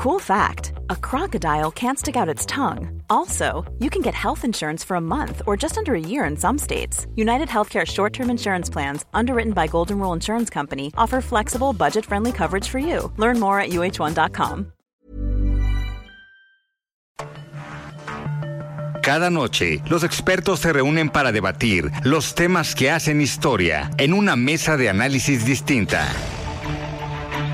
Cool fact a crocodile can't stick out its tongue. Also, you can get health insurance for a month or just under a year in some states. United Healthcare short term insurance plans, underwritten by Golden Rule Insurance Company, offer flexible, budget friendly coverage for you. Learn more at uh1.com. Cada noche, los expertos se reúnen para debatir los temas que hacen historia en una mesa de análisis distinta.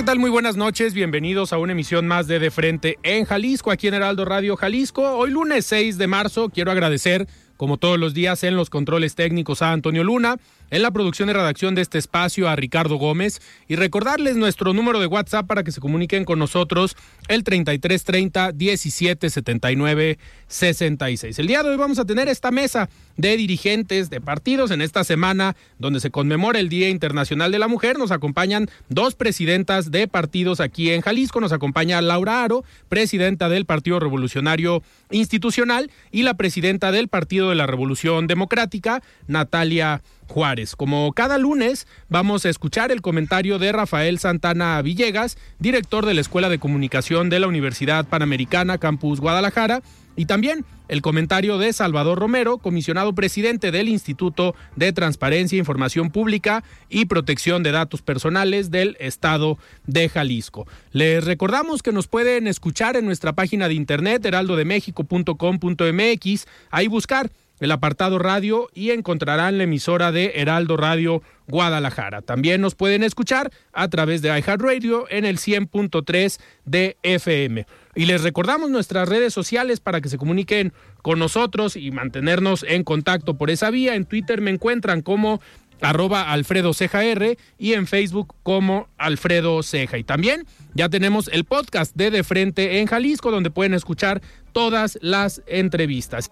¿Qué tal? Muy buenas noches. Bienvenidos a una emisión más de De Frente en Jalisco, aquí en Heraldo Radio Jalisco. Hoy lunes 6 de marzo quiero agradecer, como todos los días, en los controles técnicos a Antonio Luna, en la producción y redacción de este espacio a Ricardo Gómez y recordarles nuestro número de WhatsApp para que se comuniquen con nosotros el 3330 1779 66. El día de hoy vamos a tener esta mesa de dirigentes de partidos en esta semana donde se conmemora el Día Internacional de la Mujer. Nos acompañan dos presidentas de partidos aquí en Jalisco. Nos acompaña Laura Aro, presidenta del Partido Revolucionario Institucional y la presidenta del Partido de la Revolución Democrática, Natalia Juárez. Como cada lunes, vamos a escuchar el comentario de Rafael Santana Villegas, director de la Escuela de Comunicación de la Universidad Panamericana Campus Guadalajara, y también el comentario de Salvador Romero, comisionado presidente del Instituto de Transparencia, Información Pública y Protección de Datos Personales del Estado de Jalisco. Les recordamos que nos pueden escuchar en nuestra página de internet heraldodemexico.com.mx, ahí buscar el apartado radio y encontrarán la emisora de Heraldo Radio Guadalajara. También nos pueden escuchar a través de iHeartRadio en el 100.3 de FM. Y les recordamos nuestras redes sociales para que se comuniquen con nosotros y mantenernos en contacto por esa vía. En Twitter me encuentran como arroba Alfredo Ceja R y en Facebook como Alfredo Ceja. Y también ya tenemos el podcast de De Frente en Jalisco donde pueden escuchar todas las entrevistas.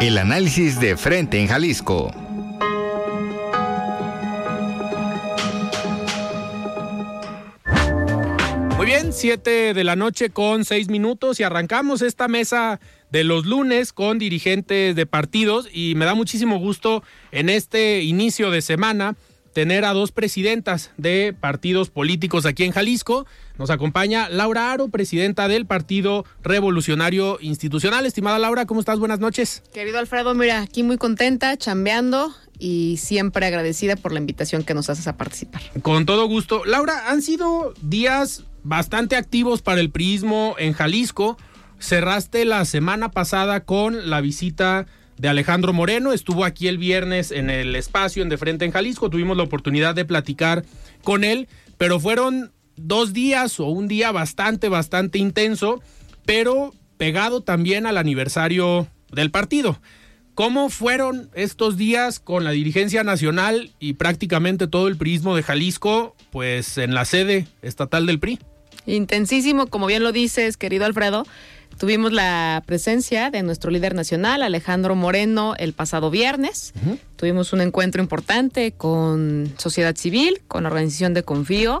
El análisis de Frente en Jalisco. Muy bien, 7 de la noche con 6 minutos y arrancamos esta mesa de los lunes con dirigentes de partidos y me da muchísimo gusto en este inicio de semana tener a dos presidentas de partidos políticos aquí en Jalisco. Nos acompaña Laura Aro, presidenta del Partido Revolucionario Institucional. Estimada Laura, ¿cómo estás? Buenas noches. Querido Alfredo, mira, aquí muy contenta, chambeando y siempre agradecida por la invitación que nos haces a participar. Con todo gusto. Laura, han sido días bastante activos para el priismo en Jalisco. Cerraste la semana pasada con la visita de Alejandro Moreno. Estuvo aquí el viernes en el espacio en De Frente en Jalisco. Tuvimos la oportunidad de platicar con él, pero fueron dos días o un día bastante, bastante intenso, pero pegado también al aniversario del partido. ¿Cómo fueron estos días con la dirigencia nacional y prácticamente todo el priismo de Jalisco, pues en la sede estatal del PRI? Intensísimo, como bien lo dices, querido Alfredo. Tuvimos la presencia de nuestro líder nacional, Alejandro Moreno, el pasado viernes. Tuvimos un encuentro importante con sociedad civil, con la organización de Confío.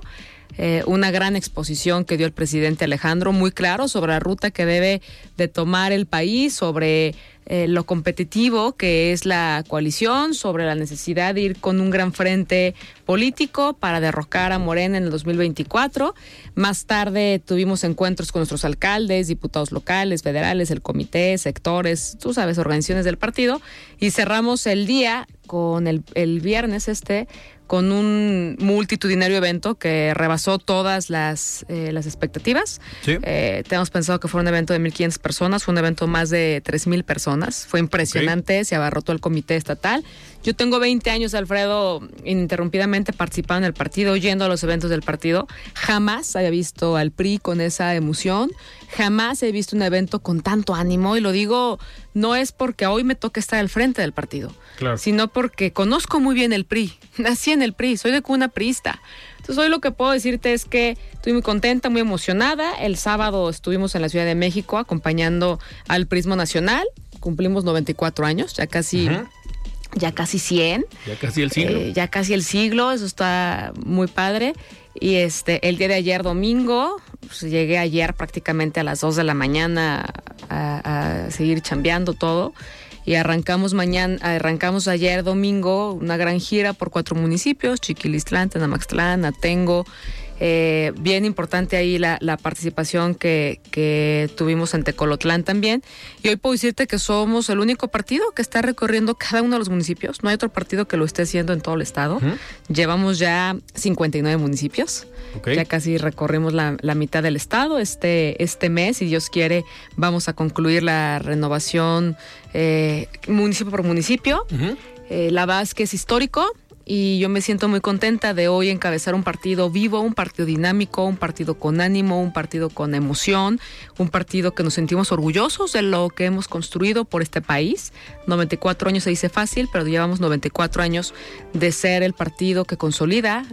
Eh, una gran exposición que dio el presidente Alejandro, muy claro sobre la ruta que debe de tomar el país, sobre eh, lo competitivo que es la coalición, sobre la necesidad de ir con un gran frente político para derrocar a Morena en el 2024. Más tarde tuvimos encuentros con nuestros alcaldes, diputados locales, federales, el comité, sectores, tú sabes, organizaciones del partido, y cerramos el día con el, el viernes este con un multitudinario evento que rebasó todas las, eh, las expectativas. Sí. Eh, tenemos pensado que fue un evento de 1.500 personas, fue un evento más de 3.000 personas. Fue impresionante, se abarrotó el comité estatal. Yo tengo 20 años, Alfredo, ininterrumpidamente participando en el partido, yendo a los eventos del partido. Jamás había visto al PRI con esa emoción, jamás he visto un evento con tanto ánimo y lo digo no es porque hoy me toque estar al frente del partido, Claro. sino porque conozco muy bien el PRI, nací en el PRI, soy de cuna priista. Entonces hoy lo que puedo decirte es que estoy muy contenta, muy emocionada. El sábado estuvimos en la Ciudad de México acompañando al Prismo Nacional cumplimos 94 años, ya casi, ya casi 100. Ya casi el siglo. Eh, ya casi el siglo, eso está muy padre. Y este, el día de ayer domingo, pues, llegué ayer prácticamente a las 2 de la mañana a, a seguir chambeando todo y arrancamos mañana, arrancamos ayer domingo una gran gira por cuatro municipios, Chiquilistlán, Tenamaxtlán, Atengo, eh, bien importante ahí la, participación que, tuvimos en Tecolotlán también. Y hoy puedo decirte que somos el único partido que está recorriendo cada uno de los municipios. No hay otro partido que lo esté haciendo en todo el estado. Llevamos ya 59 municipios. Ya casi recorrimos la, mitad del estado este, este mes. Si Dios quiere, vamos a concluir la renovación eh, municipio por municipio. Eh, la es histórico y yo me siento muy contenta de hoy encabezar un partido vivo, un partido dinámico, un partido con ánimo, un partido con emoción, un partido que nos sentimos orgullosos de lo que hemos construido por este país. 94 años se dice fácil, pero llevamos 94 años de ser el partido que consolida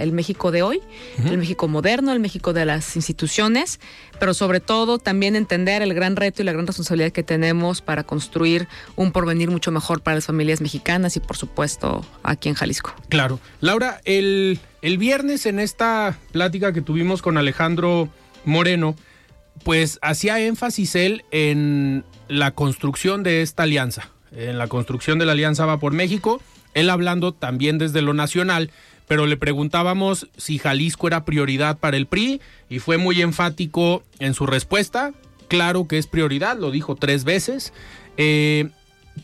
el México de hoy, el México moderno, el México de las instituciones, pero sobre todo también entender el gran reto y la gran responsabilidad que tenemos para construir un porvenir mucho mejor para las familias mexicanas y por supuesto aquí en Jalisco. Claro. Laura, el, el viernes en esta plática que tuvimos con Alejandro Moreno, pues hacía énfasis él en la construcción de esta alianza, en la construcción de la alianza Va por México, él hablando también desde lo nacional, pero le preguntábamos si Jalisco era prioridad para el PRI y fue muy enfático en su respuesta, claro que es prioridad, lo dijo tres veces. Eh,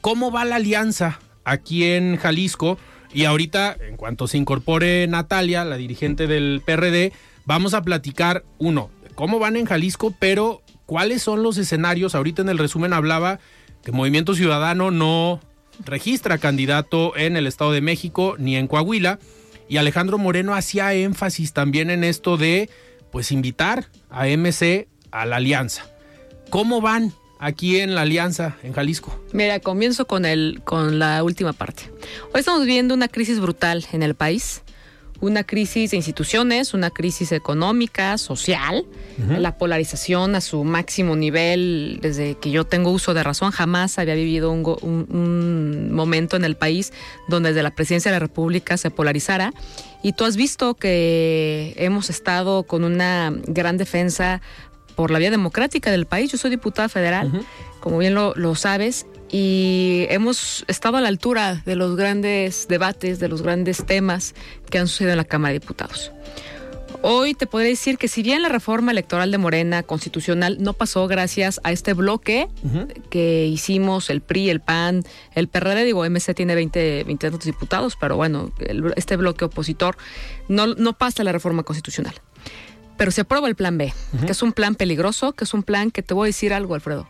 ¿Cómo va la alianza aquí en Jalisco? Y ahorita, en cuanto se incorpore Natalia, la dirigente del PRD, vamos a platicar, uno, cómo van en Jalisco, pero cuáles son los escenarios. Ahorita en el resumen hablaba que Movimiento Ciudadano no registra candidato en el Estado de México ni en Coahuila. Y Alejandro Moreno hacía énfasis también en esto de, pues, invitar a MC a la alianza. ¿Cómo van aquí en la Alianza, en Jalisco? Mira, comienzo con, el, con la última parte. Hoy estamos viviendo una crisis brutal en el país, una crisis de instituciones, una crisis económica, social, la polarización a su máximo nivel, desde que yo tengo uso de razón, jamás había vivido un, un momento en el país donde desde la presidencia de la República se polarizara. Y tú has visto que hemos estado con una gran defensa por la vía democrática del país. Yo soy diputada federal, como bien lo, lo, sabes, y hemos estado a la altura de los grandes debates, de los grandes temas que han sucedido en la Cámara de Diputados. Hoy te podría decir que si bien la reforma electoral de Morena constitucional no pasó gracias a este bloque que hicimos, el PRI, el PAN, el PRD, digo, MC tiene 20, 20 diputados, pero bueno, este bloque opositor no, no pasa la reforma constitucional pero se aprueba el plan B, que es un plan peligroso, que es un plan que te voy a decir algo, Alfredo.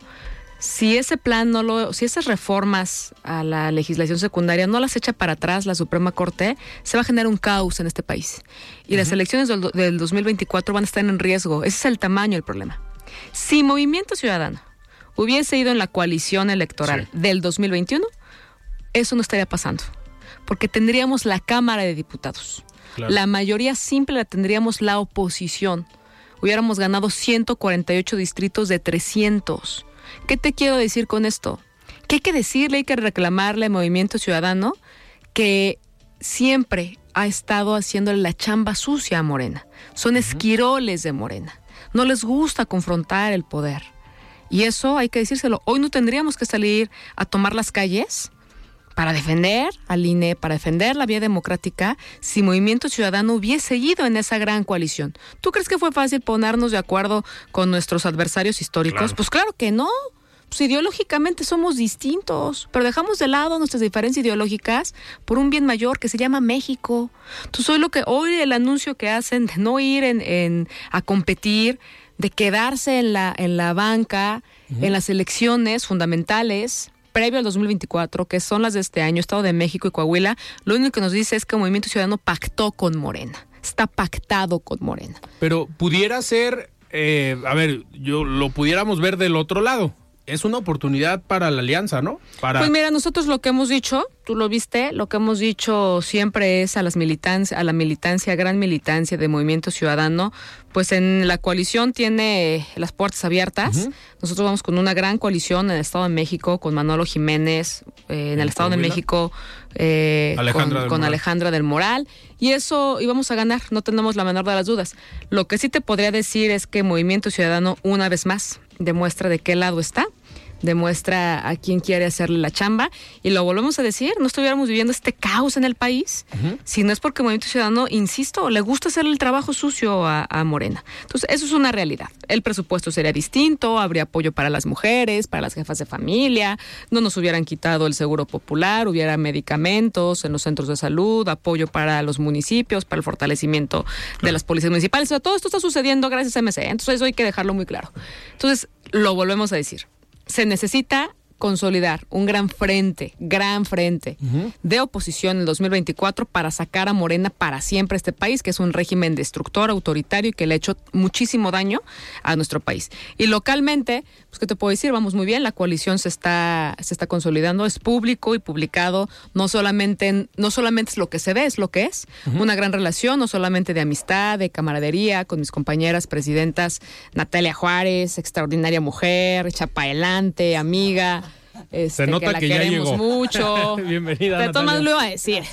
Si ese plan no lo, si esas reformas a la legislación secundaria no las echa para atrás la Suprema Corte, se va a generar un caos en este país. Y las elecciones del, 2024 van a estar en riesgo. Ese es el tamaño del problema. Si Movimiento Ciudadano hubiese ido en la coalición electoral del 2021, eso no estaría pasando. Porque tendríamos la Cámara de Diputados la mayoría simple la tendríamos la oposición. Hubiéramos ganado 148 distritos de 300. ¿Qué te quiero decir con esto? Que hay que decirle, hay que reclamarle al Movimiento Ciudadano que siempre ha estado haciéndole la chamba sucia a Morena. Son esquiroles de Morena. No les gusta confrontar el poder. Y eso hay que decírselo. Hoy no tendríamos que salir a tomar las calles para defender al INE, para defender la vía democrática, si Movimiento Ciudadano hubiese ido en esa gran coalición. ¿Tú crees que fue fácil ponernos de acuerdo con nuestros adversarios históricos? Pues claro que no. Pues ideológicamente somos distintos, pero dejamos de lado nuestras diferencias ideológicas por un bien mayor que se llama México. Entonces hoy lo que hoy el anuncio que hacen de no ir en, a competir, de quedarse en la en la banca, en las elecciones fundamentales, previo al 2024, que son las de este año, Estado de México y Coahuila, lo único que nos dice es que el Movimiento Ciudadano pactó con Morena. Está pactado con Morena. Pero pudiera ser, eh, a ver, yo lo pudiéramos ver del otro lado. Es una oportunidad para la alianza, ¿no? Para... Pues mira, nosotros lo que hemos dicho, tú lo viste, lo que hemos dicho siempre es a las militancias, a la militancia, gran militancia de Movimiento Ciudadano, pues en la coalición tiene las puertas abiertas. Nosotros vamos con una gran coalición en el Estado de México, con Manolo Jiménez, eh, en el Estado de México, eh, con, Alejandra del Moral. Y eso íbamos a ganar, no tenemos la menor de las dudas. Lo que sí te podría decir es que Movimiento Ciudadano, una vez más, demuestra de qué lado está demuestra a quién quiere hacerle la chamba. Y lo volvemos a decir, no estuviéramos viviendo este caos en el país si no es porque Movimiento Ciudadano, insisto, le gusta hacer el trabajo sucio a, Morena. Entonces, eso es una realidad. El presupuesto sería distinto, habría apoyo para las mujeres, para las jefas de familia, no nos hubieran quitado el seguro popular, hubiera medicamentos en los centros de salud, apoyo para los municipios, para el fortalecimiento de las policías municipales. O sea, todo esto está sucediendo gracias a MC. Entonces, eso hay que dejarlo muy claro. Entonces, lo volvemos a decir se necesita consolidar un gran frente, gran frente de oposición en el 2024 para sacar a Morena para siempre este país, que es un régimen destructor, autoritario y que le ha hecho muchísimo daño a nuestro país. Y localmente, pues qué te puedo decir, vamos muy bien, la coalición se está se está consolidando, es público y publicado, no solamente no solamente es lo que se ve, es lo que es, una gran relación, no solamente de amistad, de camaradería con mis compañeras presidentas Natalia Juárez, extraordinaria mujer, chapa adelante, amiga, este, Se nota que, la queremos mucho. Bienvenida. De todas lo a decir.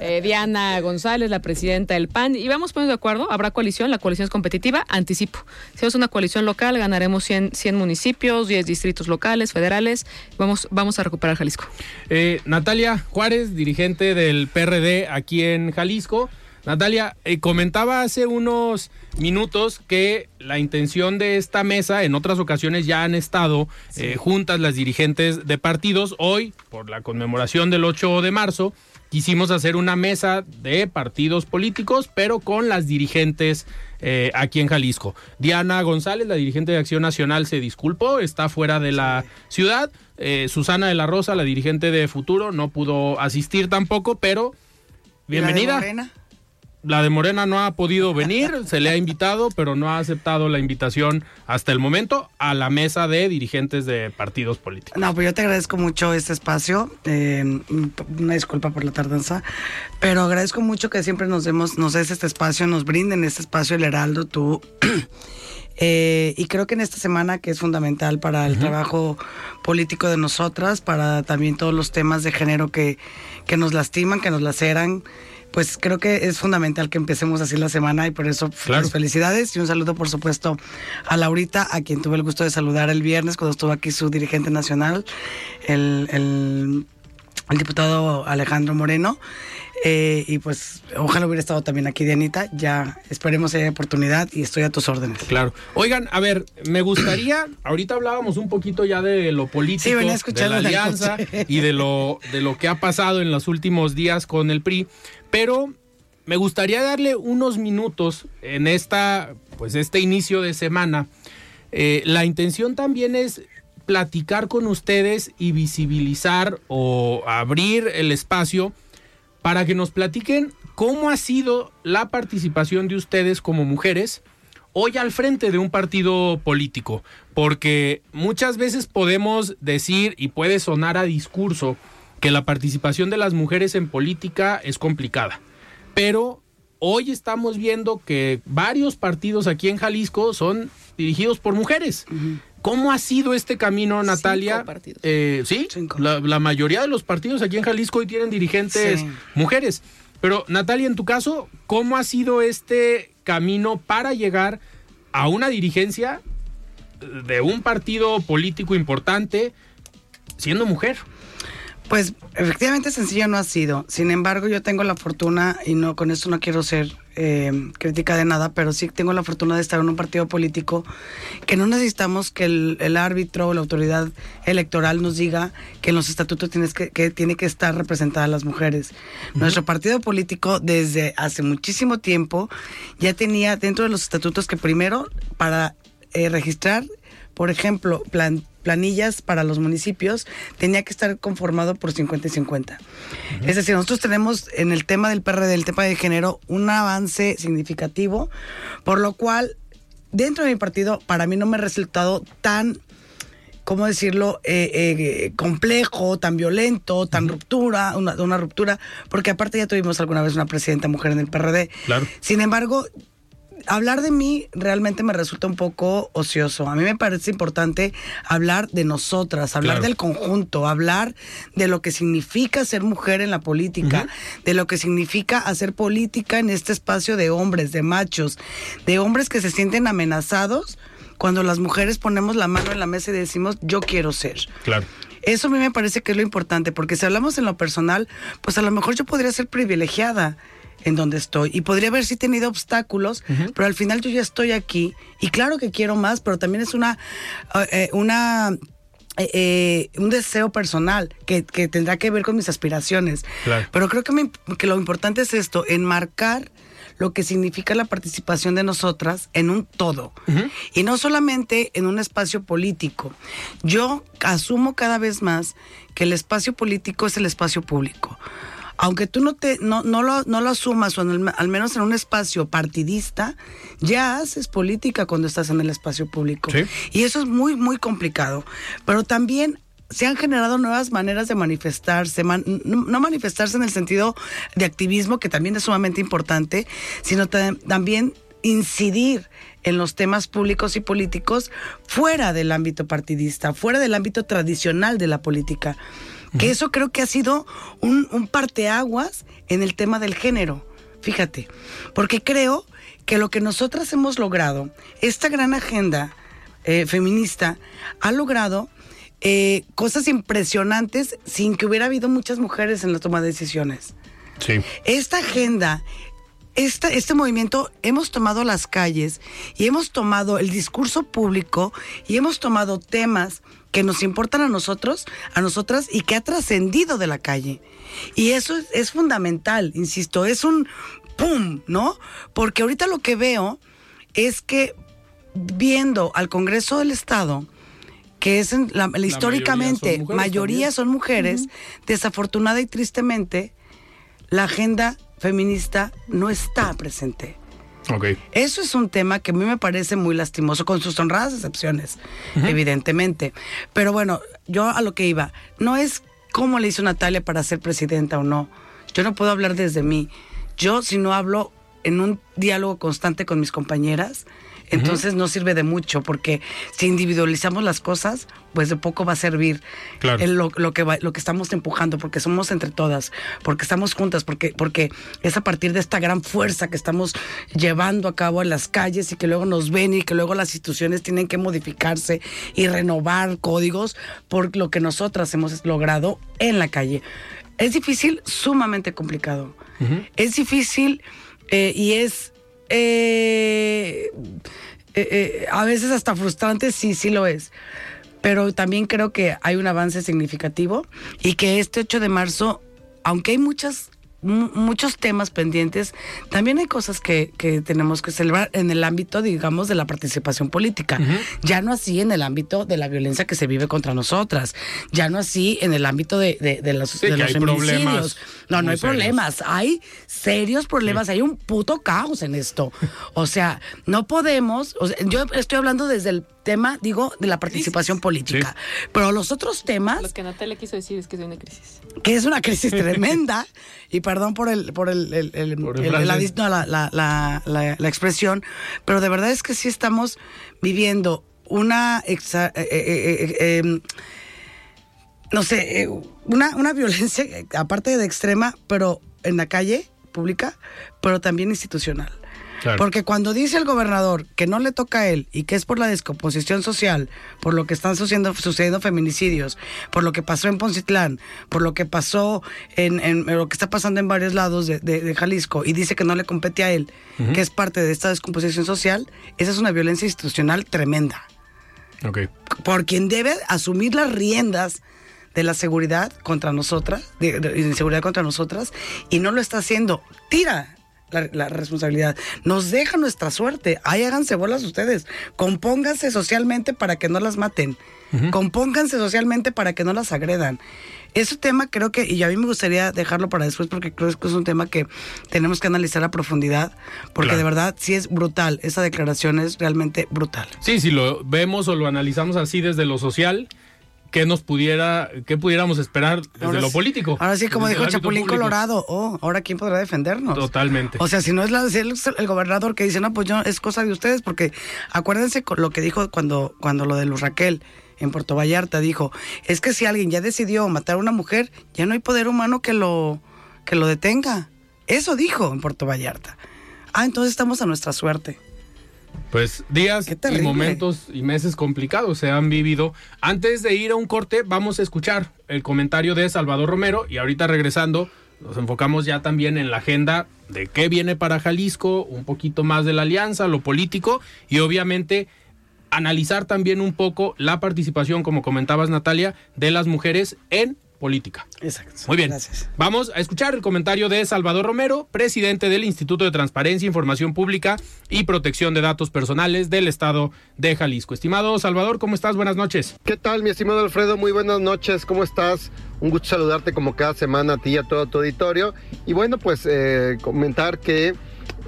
Eh, Diana González, la presidenta del PAN. Y vamos poniendo de acuerdo. Habrá coalición. La coalición es competitiva. Anticipo. Si es una coalición local, ganaremos 100, 100 municipios, 10 distritos locales, federales. Vamos, vamos a recuperar Jalisco. Eh, Natalia Juárez, dirigente del PRD aquí en Jalisco. Natalia, eh, comentaba hace unos minutos que la intención de esta mesa, en otras ocasiones ya han estado eh, juntas las dirigentes de partidos. Hoy, por la conmemoración del 8 de marzo, quisimos hacer una mesa de partidos políticos, pero con las dirigentes eh, aquí en Jalisco. Diana González, la dirigente de Acción Nacional, se disculpó, está fuera de la ciudad. Susana de la Rosa, la dirigente de Futuro, no pudo asistir tampoco, pero bienvenida la de Morena no ha podido venir, se le ha invitado, pero no ha aceptado la invitación hasta el momento a la mesa de dirigentes de partidos políticos. No, pues yo te agradezco mucho este espacio, eh, una disculpa por la tardanza, pero agradezco mucho que siempre nos demos, nos des este espacio, nos brinden este espacio el Heraldo, tú. Eh, y creo que en esta semana que es fundamental para el trabajo político de nosotras, para también todos los temas de género que, que nos lastiman, que nos laceran, pues creo que es fundamental que empecemos así la semana y por eso pues, felicidades y un saludo por supuesto a Laurita, a quien tuve el gusto de saludar el viernes cuando estuvo aquí su dirigente nacional, el, el, el diputado Alejandro Moreno. Eh, y pues ojalá hubiera estado también aquí Dianita, ya esperemos haya oportunidad y estoy a tus órdenes. Claro. Oigan, a ver, me gustaría, ahorita hablábamos un poquito ya de lo político, de la alianza y de lo, de lo que ha pasado en los últimos días con el PRI, pero me gustaría darle unos minutos en esta, pues este inicio de semana. Eh, la intención también es platicar con ustedes y visibilizar o abrir el espacio para que nos platiquen cómo ha sido la participación de ustedes como mujeres hoy al frente de un partido político, porque muchas veces podemos decir y puede sonar a discurso que la participación de las mujeres en política es complicada, pero hoy estamos viendo que varios partidos aquí en Jalisco son dirigidos por mujeres. ¿Cómo ha sido este camino, Natalia? Eh, sí, la, mayoría de los partidos aquí en Jalisco hoy tienen dirigentes mujeres. Pero Natalia, en tu caso, ¿cómo ha sido este camino para llegar a una dirigencia de un partido político importante siendo mujer? Pues efectivamente sencillo no ha sido. Sin embargo, yo tengo la fortuna, y no con esto no quiero ser eh, crítica de nada, pero sí tengo la fortuna de estar en un partido político que no necesitamos que el, árbitro o la autoridad electoral nos diga que en los estatutos tienes que, que tiene que estar representadas las mujeres. Nuestro partido político desde hace muchísimo tiempo ya tenía dentro de los estatutos que primero para eh, registrar, por ejemplo, plan, planillas para los municipios tenía que estar conformado por 50 y 50. Es decir, nosotros tenemos en el tema del PRD, el tema de género, un avance significativo, por lo cual dentro de mi partido para mí no me ha resultado tan ¿cómo decirlo?, eh, eh, complejo, tan violento, tan ruptura, una, una ruptura, porque aparte ya tuvimos alguna vez una presidenta mujer en el PRD. Claro. Sin embargo, hablar de mí realmente me resulta un poco ocioso. A mí me parece importante hablar de nosotras, hablar Claro. del conjunto, hablar de lo que significa ser mujer en la política, de lo que significa hacer política en este espacio de hombres, de machos, de hombres que se sienten amenazados cuando las mujeres ponemos la mano en la mesa y decimos yo quiero ser. Claro. Eso a mí me parece que es lo importante, porque si hablamos en lo personal, pues a lo mejor yo podría ser privilegiada en donde estoy y podría haber sí tenido obstáculos, pero al final yo ya estoy aquí y claro que quiero más, pero también es una eh, eh, una eh, eh, un deseo personal que, que tendrá que ver con mis aspiraciones. Claro. Pero creo que, me- que lo importante es esto, enmarcar lo que significa la participación de nosotras en un todo. Y no solamente en un espacio político. Yo asumo cada vez más que el espacio político es el espacio público. Aunque tú no, te, no, no, lo, no lo asumas, o en el- al menos en un espacio partidista, ya haces política cuando estás en el espacio público. Sí. Y eso es muy, muy complicado. Pero también se han generado nuevas maneras de manifestarse, man- no, manifestarse en el sentido de activismo, que también es sumamente importante, sino ta- también incidir en los temas públicos y políticos fuera del ámbito partidista, fuera del ámbito tradicional de la política. Que eso creo que ha sido un, un parteaguas en el tema del género. Fíjate, porque creo que lo que nosotras hemos logrado, esta gran agenda eh, feminista, ha logrado eh, cosas impresionantes sin que hubiera habido muchas mujeres en la toma de decisiones. Sí. Esta agenda, esta, este movimiento, hemos tomado las calles y hemos tomado el discurso público y hemos tomado temas que nos importan a nosotros, a nosotras y que ha trascendido de la calle. Y eso es, es fundamental, insisto, es un pum, ¿no? Porque ahorita lo que veo es que viendo al Congreso del Estado, que es en la- históricamente son mujeres mayoría son mujeres, desafortunada y tristemente, la agenda feminista no está presente. Ok. Eso es un tema que a mí me parece muy lastimoso, con sus honradas excepciones, evidentemente. Pero bueno, yo a lo que iba, no es cómo le hizo Natalia para ser presidenta o no. Yo no puedo hablar desde mí. Yo si no hablo en un diálogo constante con mis compañeras, entonces no sirve de mucho, porque si individualizamos las cosas, pues de poco va a servir Claro. el- lo, lo que va- lo que estamos empujando, porque somos entre todas, porque estamos juntas, porque, porque es a partir de esta gran fuerza que estamos llevando a cabo en las calles y que luego nos ven y que luego las instituciones tienen que modificarse y renovar códigos por lo que nosotras hemos logrado en la calle. Es difícil, sumamente complicado. Es difícil eh, y es eh, eh, eh, a veces hasta frustrante, sí, sí lo es. Pero también creo que hay un avance significativo y que este 8 de marzo, aunque hay muchas mu- muchos temas pendientes, también hay cosas que, que tenemos que celebrar en el ámbito, digamos, de la participación política. Ya no así en el ámbito de la violencia que se vive contra nosotras. Ya no así en el ámbito de, de- de los, Sí, de los hay problemas No, no hay serios. problemas. Hay serios problemas. Hay un puto caos en esto. O sea, no podemos. o sea, yo estoy hablando desde el tema, digo, de la participación política. Pero los otros temas Lo que Natalia quiso decir es que es una crisis. que es una crisis tremenda, y perdón por el, por el, el- el- Por el el- la, no, la- la- la- la- la expresión, pero de verdad es que sí estamos viviendo una exa- eh, eh, eh, eh, no sé, eh, una, una violencia, eh, aparte de extrema, pero en la calle pública, pero también institucional. Claro. Porque cuando dice el gobernador que no le toca a él y que es por la descomposición social, por lo que están sucediendo, sucediendo feminicidios, por lo que pasó en Poncitlán, por lo que pasó en, en- lo que está pasando en varios lados de, de- de Jalisco y dice que no le compete a él, que es parte de esta descomposición social, esa es una violencia institucional tremenda Ok. por quien debe asumir las riendas de la seguridad contra nosotras, de, de inseguridad contra nosotras, y no lo está haciendo. Tira la, la responsabilidad. Nos deja nuestra suerte. Ahí háganse bolas ustedes. Compónganse socialmente para que no las maten. Compónganse socialmente para que no las agredan. Ese tema creo que, y a mí me gustaría dejarlo para después porque creo que es un tema que tenemos que analizar a profundidad, porque Claro. de verdad sí es brutal. Esa declaración es realmente brutal. Sí, si lo vemos o lo analizamos así desde lo social, qué nos pudiera, qué pudiéramos esperar desde Ahora lo sí- político. Ahora sí, como dijo Chapulín público. Colorado, oh, ahora quién podrá defendernos. Totalmente. O sea, si no es la, si es el, el gobernador que dice, no, pues yo, es cosa de ustedes, porque acuérdense con lo que dijo cuando, cuando lo de Luz Raquel en Puerto Vallarta, dijo, es que si alguien ya decidió matar a una mujer, ya no hay poder humano que lo, que lo detenga. Eso dijo en Puerto Vallarta. Ah, entonces estamos a nuestra suerte. Pues días y momentos y meses complicados se han vivido. Antes de ir a un corte, vamos a escuchar el comentario de Salvador Romero y ahorita regresando nos enfocamos ya también en la agenda de qué viene para Jalisco, un poquito más de la alianza, lo político y obviamente analizar también un poco la participación, como comentabas Natalia, de las mujeres en política. Exacto. Muy bien. Gracias. Vamos a escuchar el comentario de Salvador Romero, presidente del Instituto de Transparencia, Información Pública y Protección de Datos Personales del Estado de Jalisco. Estimado Salvador, ¿cómo estás? Buenas noches. ¿Qué tal, mi estimado Alfredo? Muy buenas noches, ¿cómo estás? Un gusto saludarte como cada semana a ti y a todo tu auditorio. Y bueno, pues eh, comentar que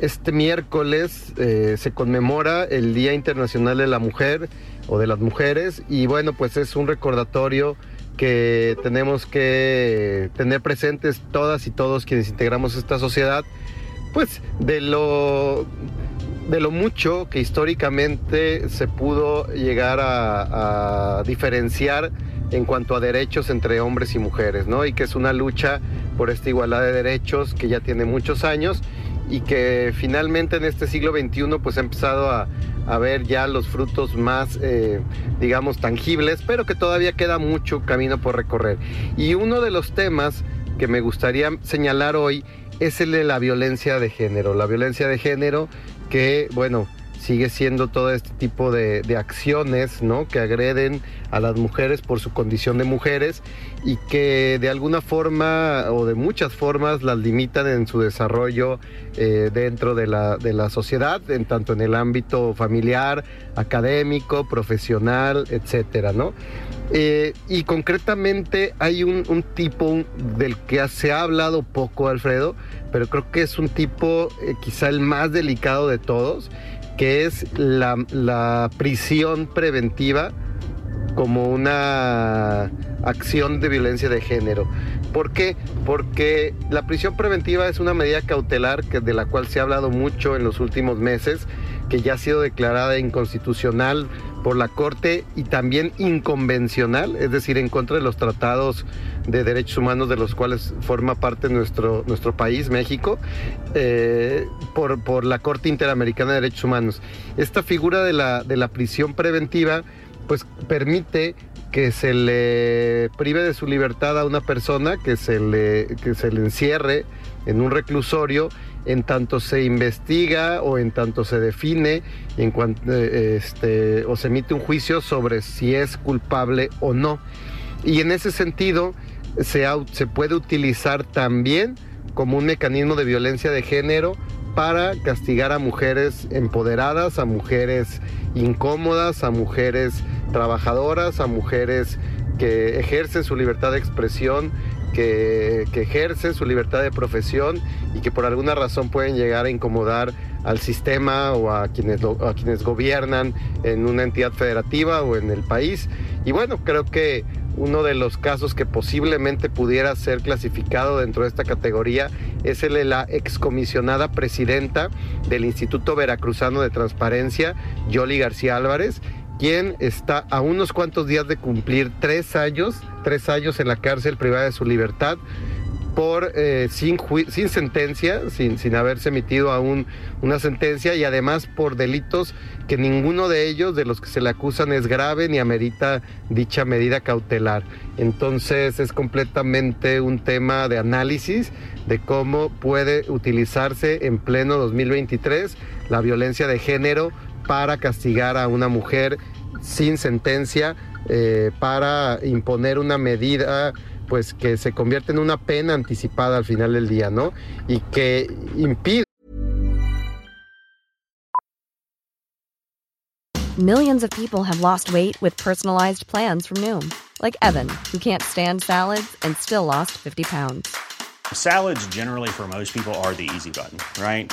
este miércoles eh, se conmemora el Día Internacional de la Mujer o de las Mujeres y bueno, pues es un recordatorio que tenemos que tener presentes todas y todos quienes integramos esta sociedad, pues de lo de lo mucho que históricamente se pudo llegar a, diferenciar en cuanto a derechos entre hombres y mujeres, ¿no? Y que es una lucha por esta igualdad de derechos que ya tiene muchos años y que finalmente en este siglo XXI pues ha empezado a, a ver ya los frutos más, eh, digamos, tangibles, pero que todavía queda mucho camino por recorrer. Y uno de los temas que me gustaría señalar hoy es el de la violencia de género. La violencia de género que, bueno, sigue siendo todo este tipo de, de acciones, ¿no? Que agreden a las mujeres por su condición de mujeres y que de alguna forma o de muchas formas las limitan en su desarrollo eh, dentro de la, de la sociedad, en tanto en el ámbito familiar, académico, profesional, etcétera, ¿no? Eh, y concretamente hay un, tipo del que se ha hablado poco, Alfredo, pero creo que es un tipo eh, quizá el más delicado de todos, que es la, la prisión preventiva como una acción de violencia de género. ¿Por qué? Porque la prisión preventiva es una medida cautelar que, de la cual se ha hablado mucho en los últimos meses, que ya ha sido declarada inconstitucional por la Corte y también inconvencional, es decir, en contra de los tratados de derechos humanos de los cuales forma parte nuestro, nuestro país, México, eh, por, por la Corte Interamericana de Derechos Humanos. Esta figura de la, de la prisión preventiva pues permite que se le prive de su libertad a una persona, que se le, que se le encierre en un reclusorio en tanto se investiga o en tanto se define en cuanto, eh, este, o se emite un juicio sobre si es culpable o no. Y en ese sentido se, se puede utilizar también como un mecanismo de violencia de género para castigar a mujeres empoderadas, a mujeres incómodas, a mujeres trabajadoras, a mujeres que ejercen su libertad de expresión, que, ejercen su libertad de profesión y que por alguna razón pueden llegar a incomodar al sistema o a quienes, a quienes gobiernan en una entidad federativa o en el país. Y bueno, creo que uno de los casos que posiblemente pudiera ser clasificado dentro de esta categoría es el de la excomisionada presidenta del Instituto Veracruzano de Transparencia, Yoli García Álvarez, quien está a unos cuantos días de cumplir tres años, tres años en la cárcel privada de su libertad por eh, sin, sin sentencia, sin, sin haberse emitido aún una sentencia y además por delitos que ninguno de ellos, de los que se le acusan, es grave ni amerita dicha medida cautelar. Entonces es completamente un tema de análisis de cómo puede utilizarse en pleno 2023 la violencia de género para castigar a una mujer sin sentencia, eh, para imponer una medida pues que se convierte en una pena anticipada al final del día, ¿no? Y que impide Millions of people have lost weight with personalized plans from Noom, like Evan, who can't stand salads and still lost 50 pounds. Salads, generally, for most people, are the easy button, right?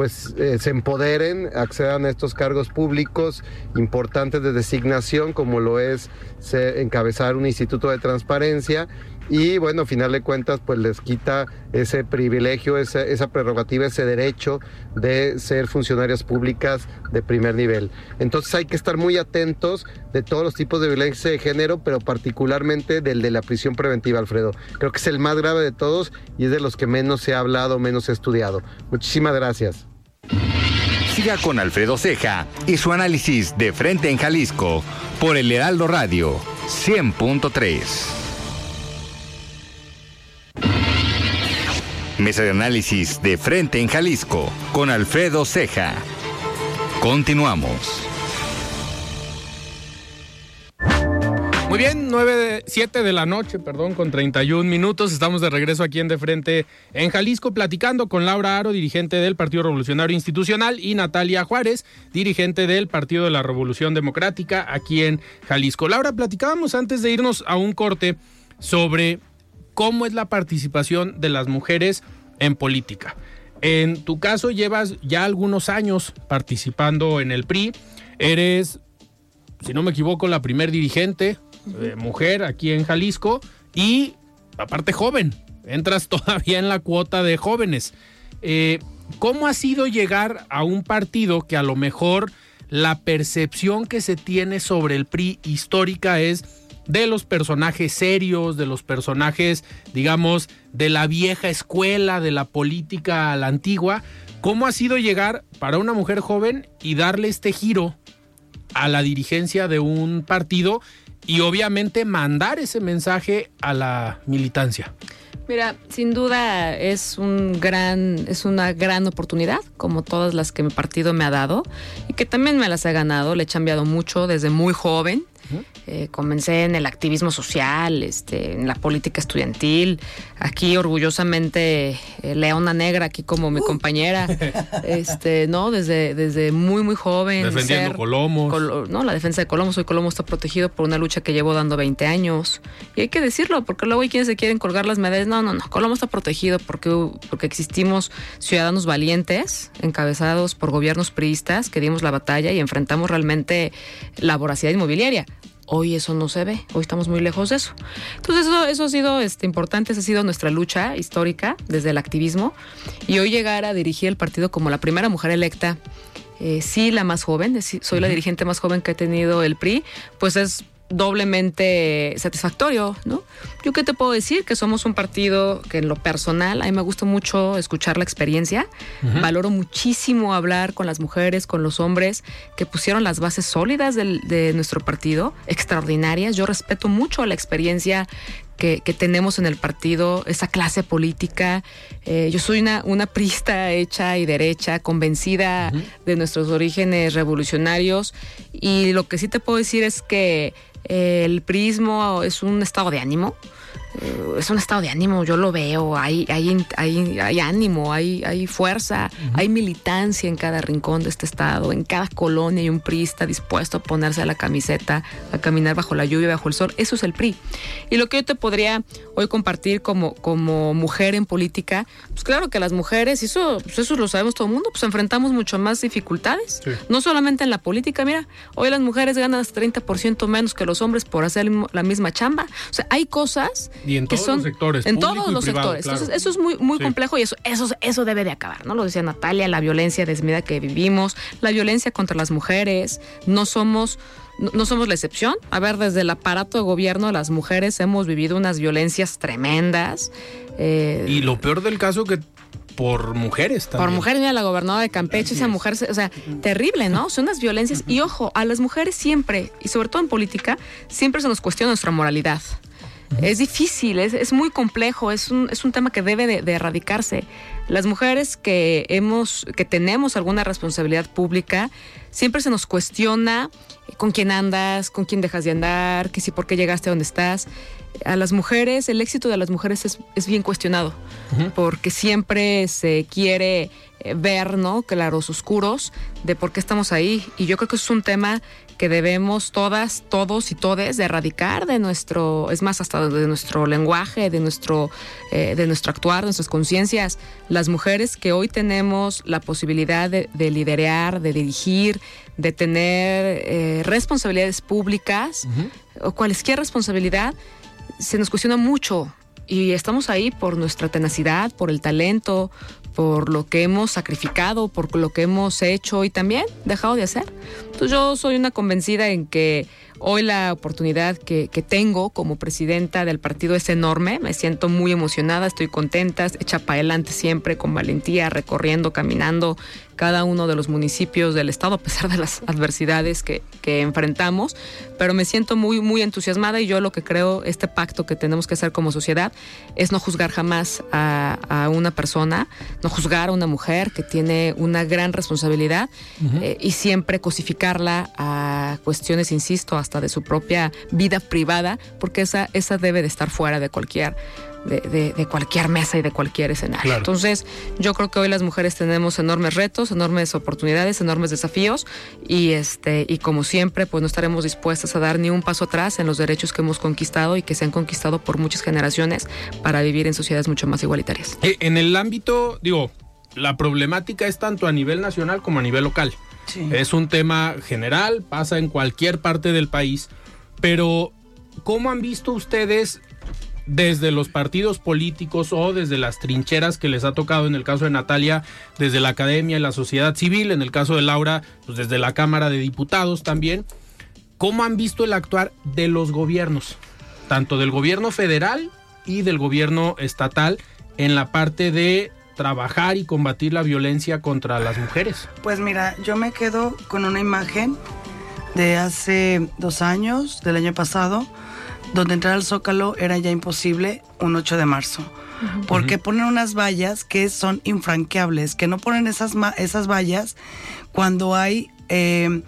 pues eh, se empoderen, accedan a estos cargos públicos importantes de designación, como lo es encabezar un instituto de transparencia. Y bueno, final de cuentas, pues les quita ese privilegio, esa, esa prerrogativa, ese derecho de ser funcionarias públicas de primer nivel. Entonces hay que estar muy atentos de todos los tipos de violencia de género, pero particularmente del de la prisión preventiva, Alfredo. Creo que es el más grave de todos y es de los que menos se ha hablado, menos se ha estudiado. Muchísimas gracias. Siga con Alfredo Ceja y su análisis de frente en Jalisco por el Heraldo Radio 100.3. Mesa de análisis de frente en Jalisco con Alfredo Ceja. Continuamos. Muy bien, 9 de, 7 de la noche, perdón, con 31 minutos. Estamos de regreso aquí en De Frente en Jalisco, platicando con Laura Aro, dirigente del Partido Revolucionario Institucional, y Natalia Juárez, dirigente del Partido de la Revolución Democrática, aquí en Jalisco. Laura, platicábamos antes de irnos a un corte sobre cómo es la participación de las mujeres en política. En tu caso, llevas ya algunos años participando en el PRI. Eres si no me equivoco, la primer dirigente eh, mujer aquí en Jalisco y aparte joven. Entras todavía en la cuota de jóvenes. Eh, ¿Cómo ha sido llegar a un partido que a lo mejor la percepción que se tiene sobre el PRI histórica es de los personajes serios, de los personajes, digamos, de la vieja escuela, de la política a la antigua? ¿Cómo ha sido llegar para una mujer joven y darle este giro a la dirigencia de un partido y obviamente mandar ese mensaje a la militancia. Mira, sin duda es un gran, es una gran oportunidad, como todas las que mi partido me ha dado, y que también me las he ganado. Le he cambiado mucho desde muy joven. Eh, comencé en el activismo social, este, en la política estudiantil. Aquí orgullosamente eh, Leona Negra, aquí como mi compañera, este, no, desde, desde muy muy joven. Defendiendo Colomos. Colo- no, la defensa de Colomos. Hoy Colomos está protegido por una lucha que llevo dando 20 años. Y hay que decirlo, porque luego hay quienes se quieren colgar las medallas. No, no, no. Colomos está protegido porque, porque existimos ciudadanos valientes, encabezados por gobiernos priistas, que dimos la batalla y enfrentamos realmente la voracidad inmobiliaria. Hoy eso no se ve, hoy estamos muy lejos de eso. Entonces eso, eso ha sido este, importante, esa ha sido nuestra lucha histórica desde el activismo. Y hoy llegar a dirigir el partido como la primera mujer electa, eh, sí la más joven, soy la dirigente más joven que ha tenido el PRI, pues es doblemente satisfactorio, ¿no? Yo qué te puedo decir que somos un partido que en lo personal a mí me gusta mucho escuchar la experiencia, valoro muchísimo hablar con las mujeres, con los hombres que pusieron las bases sólidas del- de nuestro partido, extraordinarias. Yo respeto mucho la experiencia que, que tenemos en el partido, esa clase política. Eh, yo soy una, una priista hecha y derecha, convencida de nuestros orígenes revolucionarios. Y lo que sí te puedo decir es que el prismo es un estado de ánimo. Eh, es un estado de ánimo, yo lo veo, hay, hay, hay, hay ánimo, hay, hay fuerza, hay militancia en cada rincón de este estado, en cada colonia hay un priista dispuesto a ponerse a la camiseta, a caminar bajo la lluvia, bajo el sol, eso es el PRI. Y lo que yo te podría hoy compartir como, como mujer en política, pues claro que las mujeres, y eso, pues eso lo sabemos todo el mundo, pues enfrentamos mucho más dificultades, Sí. no solamente en la política, mira, hoy las mujeres ganan hasta 30% menos que los hombres por hacer la misma chamba. O sea, hay cosas Y en todos son los sectores, en todos los privado, sectores. claro. Entonces, eso es muy muy Sí. complejo y eso eso eso debe de acabar, ¿no? Lo decía Natalia, la violencia desmedida que vivimos, la violencia contra las mujeres, no somos no, no somos la excepción. A ver, desde el aparato de gobierno, las mujeres hemos vivido unas violencias tremendas. eh, Y lo peor del caso que por mujeres también. Por mujeres, mira, la gobernadora de Campeche, esa mujer, o sea, terrible, ¿no? Son unas violencias. Y ojo, a las mujeres siempre, y sobre todo en política, siempre se nos cuestiona nuestra moralidad. Es difícil, es, es, muy complejo, es un, es un tema que debe de, de, erradicarse. Las mujeres que hemos, que tenemos alguna responsabilidad pública, siempre se nos cuestiona con quién andas, con quién dejas de andar, que si por qué llegaste a donde estás. A las mujeres, el éxito de las mujeres es, es bien cuestionado, uh -huh. porque siempre se quiere eh, ver, ¿no? Claros oscuros de por qué estamos ahí. Y yo creo que es un tema que debemos todas, todos y todes de erradicar de nuestro, es más, hasta de nuestro lenguaje, de nuestro, eh, de nuestro actuar, de nuestras conciencias. Las mujeres que hoy tenemos la posibilidad de, de liderar, de dirigir, de tener eh, responsabilidades públicas uh -huh. o cualquier responsabilidad, se nos cuestiona mucho y estamos ahí por nuestra tenacidad, por el talento, por lo que hemos sacrificado, por lo que hemos hecho y también dejado de hacer. Entonces yo soy una convencida en que hoy la oportunidad que, que, tengo como presidenta del partido es enorme, me siento muy emocionada, estoy contenta, hecha para adelante siempre, con valentía, recorriendo, caminando cada uno de los municipios del estado, a pesar de las adversidades que, que enfrentamos, pero me siento muy, muy entusiasmada y yo lo que creo, este pacto que tenemos que hacer como sociedad, es no juzgar jamás a, a una persona, no juzgar a una mujer que tiene una gran responsabilidad uh -huh. eh, y siempre cosificarla a cuestiones, insisto, hasta de su propia vida privada, porque esa, esa debe de estar fuera de cualquier de, de, de, cualquier mesa y de cualquier escenario. Claro. Entonces, yo creo que hoy las mujeres tenemos enormes retos, enormes oportunidades, enormes desafíos y este y como siempre, pues no estaremos dispuestas a dar ni un paso atrás en los derechos que hemos conquistado y que se han conquistado por muchas generaciones para vivir en sociedades mucho más igualitarias. Eh, en el ámbito, digo, la problemática es tanto a nivel nacional como a nivel local. Es un tema general, pasa en cualquier parte del país, pero ¿cómo han visto ustedes desde los partidos políticos o desde las trincheras que les ha tocado en el caso de Natalia, desde la academia y la sociedad civil, en el caso de Laura, pues desde la Cámara de Diputados también. ¿Cómo han visto el actuar de los gobiernos, tanto del gobierno federal y del gobierno estatal, en la parte de trabajar y combatir la violencia contra las mujeres? Pues mira, yo me quedo con una imagen de hace dos años, del año pasado, donde entrar al Zócalo era ya imposible un 8 de marzo. Uh -huh. Porque ponen unas vallas que son infranqueables, que no ponen esas, esas vallas cuando hay eh,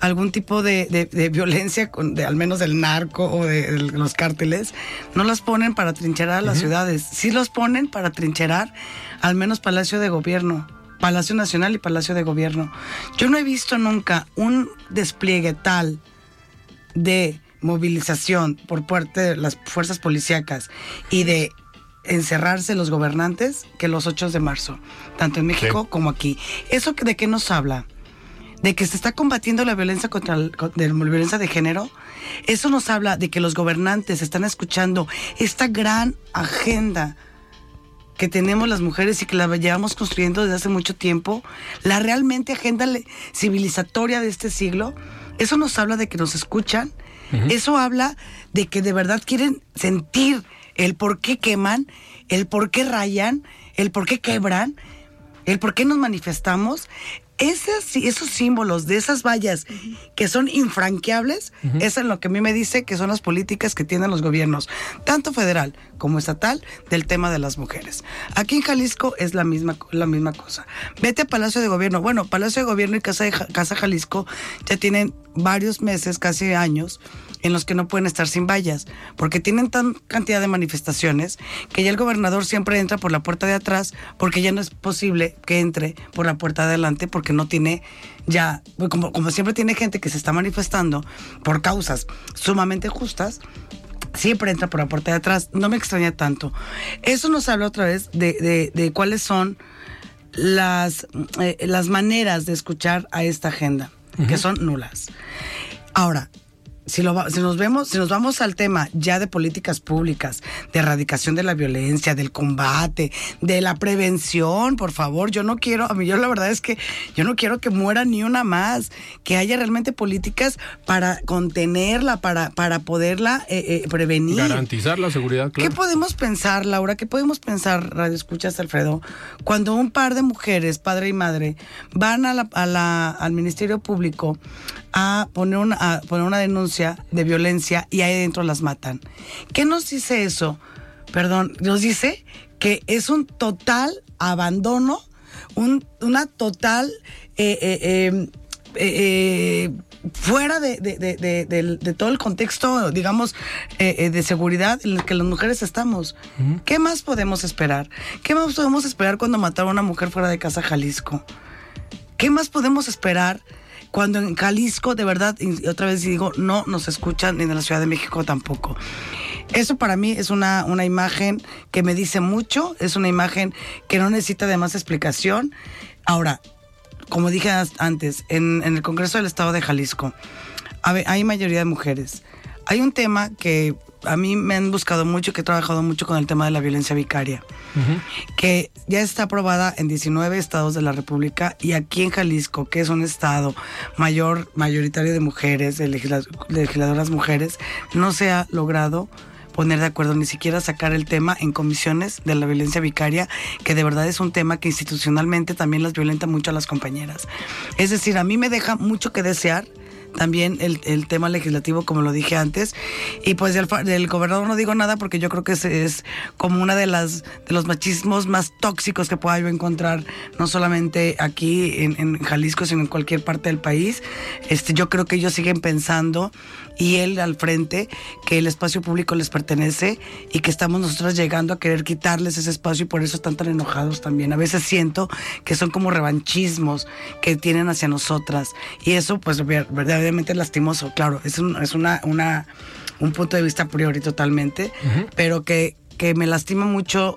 algún tipo de, de, de violencia, con, de, al menos del narco o de, de, los cárteles, no las ponen para trincherar a las uh -huh. ciudades. Sí los ponen para trincherar al menos Palacio de Gobierno. Palacio Nacional y Palacio de Gobierno. Yo no he visto nunca un despliegue tal de movilización por parte de las fuerzas policíacas y de encerrarse los gobernantes que los 8 de marzo, tanto en México sí. como aquí. ¿Eso de qué nos habla? De que se está combatiendo la violencia contra el, de la violencia de género. Eso nos habla de que los gobernantes están escuchando esta gran agenda que tenemos las mujeres y que la llevamos construyendo desde hace mucho tiempo, la realmente agenda civilizatoria de este siglo, eso nos habla de que nos escuchan, uh -huh. eso habla de que de verdad quieren sentir el por qué queman, el por qué rayan, el por qué quebran, el por qué nos manifestamos. Esas, esos símbolos de esas vallas uh -huh. que son infranqueables, uh -huh. es en lo que a mí me dice que son las políticas que tienen los gobiernos, tanto federal como estatal, del tema de las mujeres. Aquí en Jalisco es la misma, la misma cosa. Vete a Palacio de Gobierno. Bueno, Palacio de Gobierno y Casa, de, Casa Jalisco ya tienen varios meses, casi años, en los que no pueden estar sin vallas, porque tienen tan cantidad de manifestaciones que ya el gobernador siempre entra por la puerta de atrás, porque ya no es posible que entre por la puerta de adelante, porque no tiene ya, como, como siempre tiene gente que se está manifestando por causas sumamente justas, siempre entra por la puerta de atrás. No me extraña tanto. Eso nos habla otra vez de, de, de cuáles son las, eh, las maneras de escuchar a esta agenda, uh -huh. que son nulas. Ahora, si, lo, va- si nos vemos, si nos vamos al tema ya de políticas públicas, de erradicación de la violencia, del combate, de la prevención, por favor, yo no quiero, a mí yo la verdad es que yo no quiero que muera ni una más, que haya realmente políticas para contenerla, para, para poderla eh, eh, prevenir. Garantizar la seguridad, ¿Qué claro. podemos pensar, Laura? ¿Qué podemos pensar, Radio Escuchas, Alfredo, cuando un par de mujeres, padre y madre, van a la- a la- al Ministerio Público a poner, una, a poner una denuncia de violencia y ahí dentro las matan? ¿Qué nos dice eso? Perdón, nos dice que es un total abandono, un- una total... eh, eh, eh, eh, fuera de, de- de- de- todo el contexto, digamos, eh, eh, de seguridad en el que las mujeres estamos. ¿Qué más podemos esperar? ¿Qué más podemos esperar cuando mataron a una mujer fuera de casa Jalisco? ¿Qué más podemos esperar cuando en Jalisco, de verdad, y otra vez digo, no nos escuchan ni en la Ciudad de México tampoco? Eso para mí es una, una imagen que me dice mucho, es una imagen que no necesita de más explicación. Ahora, como dije antes, en, en el Congreso del Estado de Jalisco hay mayoría de mujeres. Hay un tema que a mí me han buscado mucho, que he trabajado mucho con el tema de la violencia vicaria, que ya está aprobada en 19 estados de la República y aquí en Jalisco, que es un estado mayor, mayoritario de mujeres, de legisla- legisladoras mujeres, no se ha logrado poner de acuerdo, ni siquiera sacar el tema en comisiones de la violencia vicaria, que de verdad es un tema que institucionalmente también las violenta mucho a las compañeras. Es decir, a mí me deja mucho que desear también el, el tema legislativo, como lo dije antes. Y pues del, del gobernador no digo nada porque yo creo que es, es como una de las de los machismos más tóxicos que pueda yo encontrar, no solamente aquí en, en Jalisco, sino en cualquier parte del país. Este, yo creo que ellos siguen pensando y él al frente que el espacio público les pertenece y que estamos nosotros llegando a querer quitarles ese espacio y por eso están tan enojados también. A veces siento que son como revanchismos que tienen hacia nosotras y eso pues ver- verdaderamente lastimoso, claro, es, un- es una, una, un punto de vista a priori totalmente, pero que, que me lastima mucho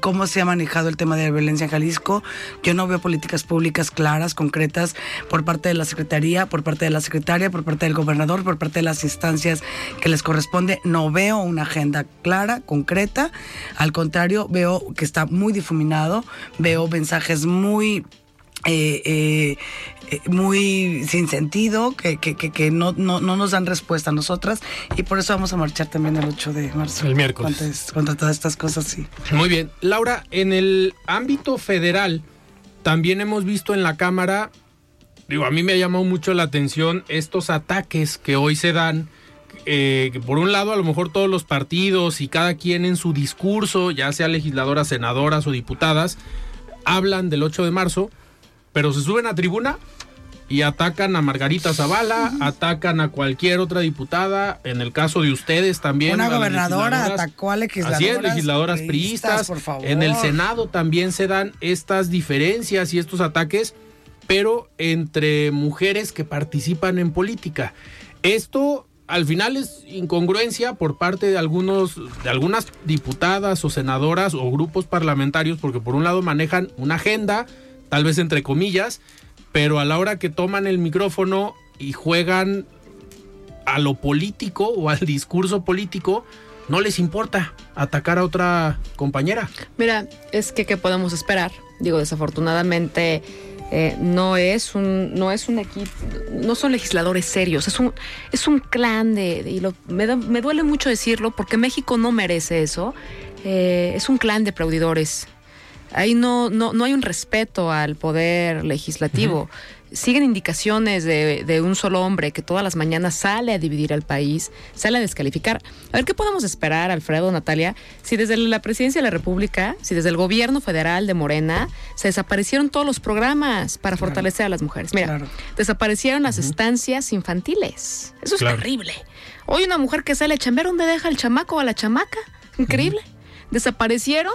cómo se ha manejado el tema de la violencia en Jalisco. Yo no veo políticas públicas claras, concretas, por parte de la Secretaría, por parte de la Secretaria, por parte del gobernador, por parte de las instancias que les corresponde. No veo una agenda clara, concreta. Al contrario, veo que está muy difuminado, veo mensajes muy... eh, eh, eh, muy sin sentido, que, que, que, que no, no, no nos dan respuesta a nosotras y por eso vamos a marchar también el 8 de marzo. El miércoles. Contra, todas estas cosas, sí. Muy bien. Laura, en el ámbito federal, también hemos visto en la Cámara, digo, a mí me ha llamado mucho la atención estos ataques que hoy se dan. eh, por un lado, a lo mejor todos los partidos y cada quien en su discurso, ya sea legisladoras, senadoras o diputadas, hablan del 8 de marzo, pero se suben a tribuna y atacan a Margarita Zavala, atacan a cualquier otra diputada, en el caso de ustedes también. Una gobernadora atacó a legisladoras. Así es, legisladoras priistas, priistas. por favor. En el Senado también se dan estas diferencias y estos ataques, pero entre mujeres que participan en política. Esto al final es incongruencia por parte de algunos de algunas diputadas o senadoras o grupos parlamentarios porque por un lado manejan una agenda, tal vez entre comillas, pero a la hora que toman el micrófono y juegan a lo político o al discurso político, no les importa atacar a otra compañera. Mira, es que ¿qué podemos esperar? Digo, desafortunadamente eh, no es un no es un equipo, no son legisladores serios, es un es un clan de, y lo- me, da- me duele mucho decirlo porque México no merece eso. Eh, es un clan de aplaudidores. Ahí no, no, no hay un respeto al poder legislativo. Siguen indicaciones de, de un solo hombre que todas las mañanas sale a dividir al país, sale a descalificar. A ver, ¿qué podemos esperar, Alfredo, Natalia? Si desde la presidencia de la República, si desde el gobierno federal de Morena, se desaparecieron todos los programas para fortalecer a las mujeres. Mira, Claro. desaparecieron las estancias infantiles. Eso es terrible. Hoy una mujer que sale a chambear, ¿dónde deja el chamaco o a la chamaca? Increíble. Desaparecieron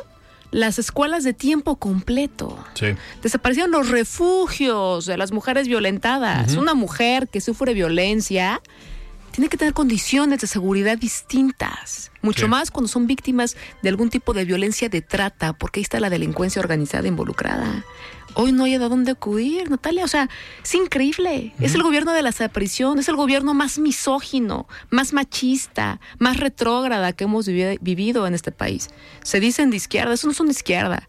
las escuelas de tiempo completo. Sí. Desaparecieron los refugios de las mujeres violentadas. Una mujer que sufre violencia tiene que tener condiciones de seguridad distintas. Mucho Sí. más cuando son víctimas de algún tipo de violencia de trata, porque ahí está la delincuencia organizada involucrada. Hoy no hay de dónde acudir, Natalia. O sea, es increíble. Es el gobierno de la desaparición, es el gobierno más misógino, más machista, más retrógrada que hemos vivido en este país. Se dicen de izquierda, eso no son de izquierda.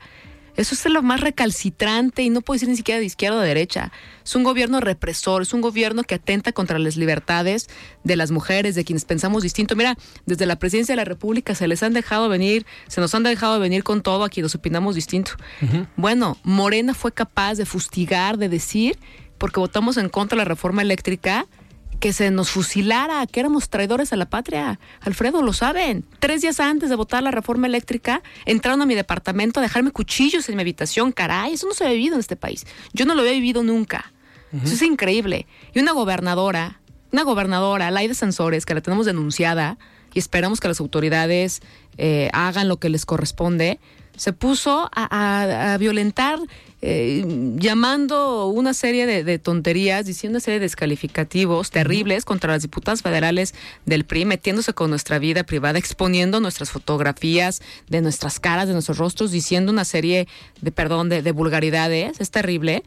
Eso es lo más recalcitrante y no puede ser ni siquiera de izquierda o de derecha. Es un gobierno represor, es un gobierno que atenta contra las libertades de las mujeres, de quienes pensamos distinto. Mira, desde la presidencia de la República se les han dejado venir, se nos han dejado venir con todo a quienes opinamos distinto. Bueno, Morena fue capaz de fustigar, de decir, porque votamos en contra de la reforma eléctrica, que se nos fusilara, que éramos traidores a la patria. Alfredo, lo saben. Tres días antes de votar la reforma eléctrica, entraron a mi departamento a dejarme cuchillos en mi habitación. Caray, eso no se ha vivido en este país. Yo no lo había vivido nunca. Eso es increíble. Y una gobernadora, una gobernadora, Laida Sansores, que la tenemos denunciada y esperamos que las autoridades eh, hagan lo que les corresponde, se puso a, violentar, eh, llamando una serie de, tonterías, diciendo una serie de descalificativos terribles contra las diputadas federales del PRI, metiéndose con nuestra vida privada, exponiendo nuestras fotografías de nuestras caras, de nuestros rostros, diciendo una serie de, perdón, de, de vulgaridades. Es terrible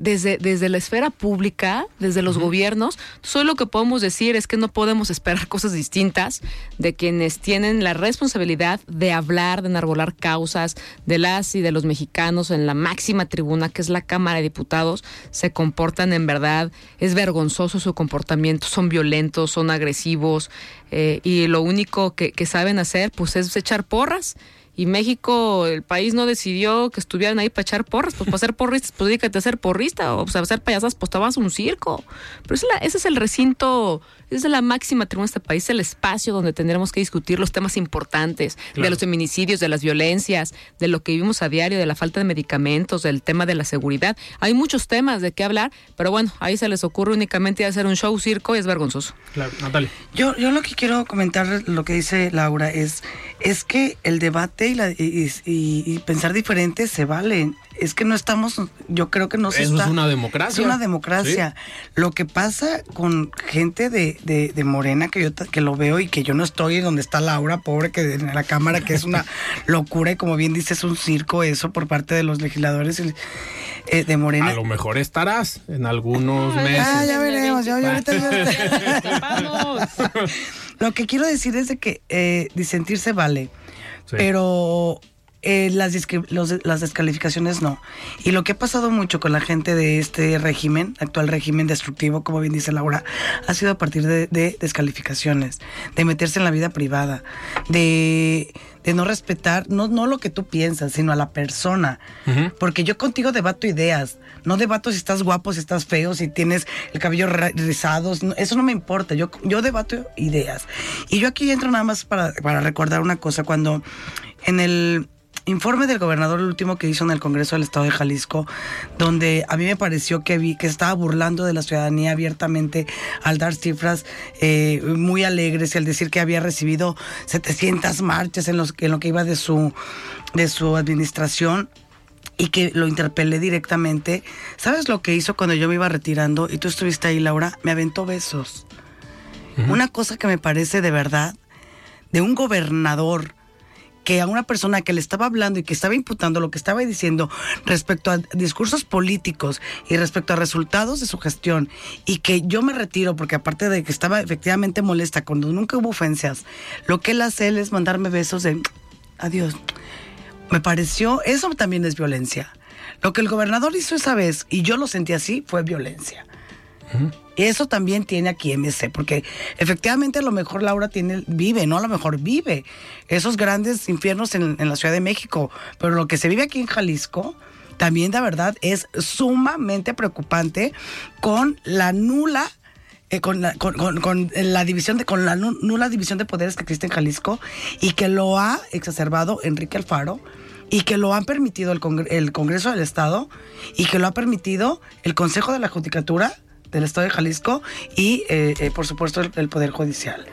desde, desde la esfera pública, desde los gobiernos, solo lo que podemos decir es que no podemos esperar cosas distintas de quienes tienen la responsabilidad de hablar, de enarbolar causas de las y de los mexicanos en la máxima tribuna que es la Cámara de Diputados, se comportan en verdad, es vergonzoso su comportamiento, son violentos, son agresivos eh, y lo único que, que saben hacer pues es echar porras y México, el país no decidió que estuvieran ahí para echar porras, pues para ser porristas, pues dígate a ser porrista, o pues, a hacer payasas, pues te vas a un circo. Pero ese es el recinto es la máxima tribuna de este país, el espacio donde tendremos que discutir los temas importantes de los feminicidios, de las violencias, de lo que vivimos a diario, de la falta de medicamentos, del tema de la seguridad. Hay muchos temas de qué hablar, pero bueno, ahí se les ocurre únicamente hacer un show circo y es vergonzoso. Claro, Natalia. Yo, yo lo que quiero comentar, lo que dice Laura, es, es que el debate y, la, y pensar diferente se vale es que no estamos, yo creo que no se Eso es una democracia. Es una democracia. Lo que pasa con gente de, de, Morena, que yo que lo veo y que yo no estoy donde está Laura, pobre, que en la Cámara, que es una locura y como bien dice, es un circo eso por parte de los legisladores eh, de Morena. A lo mejor estarás en algunos meses. Ah, ya veremos, ya, Lo que quiero decir es de que eh, disentirse vale, pero eh, las, las descalificaciones no. Y lo que ha pasado mucho con la gente de este régimen, actual régimen destructivo, como bien dice Laura, ha sido a partir de, descalificaciones, de meterse en la vida privada, de, no respetar, no, no lo que tú piensas, sino a la persona. Porque yo contigo debato ideas, no debato si estás guapo, si estás feo, si tienes el cabello rizado, eso no me importa, yo, yo debato ideas. Y yo aquí entro nada más para, para recordar una cosa, cuando en el informe del gobernador, el último que hizo en el Congreso del Estado de Jalisco, donde a mí me pareció que vi que estaba burlando de la ciudadanía abiertamente al dar cifras eh, muy alegres y al decir que había recibido 700 marchas en, los, en lo que iba de su, de su administración y que lo interpelé directamente. ¿Sabes lo que hizo cuando yo me iba retirando y tú estuviste ahí, Laura? Me aventó besos. Una cosa que me parece de verdad de un gobernador que a una persona que le estaba hablando y que estaba imputando lo que estaba diciendo respecto a discursos políticos y respecto a resultados de su gestión y que yo me retiro porque aparte de que estaba efectivamente molesta cuando nunca hubo ofensas, lo que él hace él es mandarme besos de adiós. Me pareció, eso también es violencia. Lo que el gobernador hizo esa vez, y yo lo sentí así, fue violencia. Eso también tiene aquí MC, porque efectivamente a lo mejor Laura tiene, vive, no a lo mejor vive esos grandes infiernos en, la Ciudad de México, pero lo que se vive aquí en Jalisco también de verdad es sumamente preocupante con la nula eh, con, la, con, la división de con la nula división de poderes que existe en Jalisco y que lo ha exacerbado Enrique Alfaro y que lo han permitido el, el Congreso del Estado y que lo ha permitido el Consejo de la Judicatura del Estado de Jalisco y, eh, eh, por supuesto, el, Poder Judicial.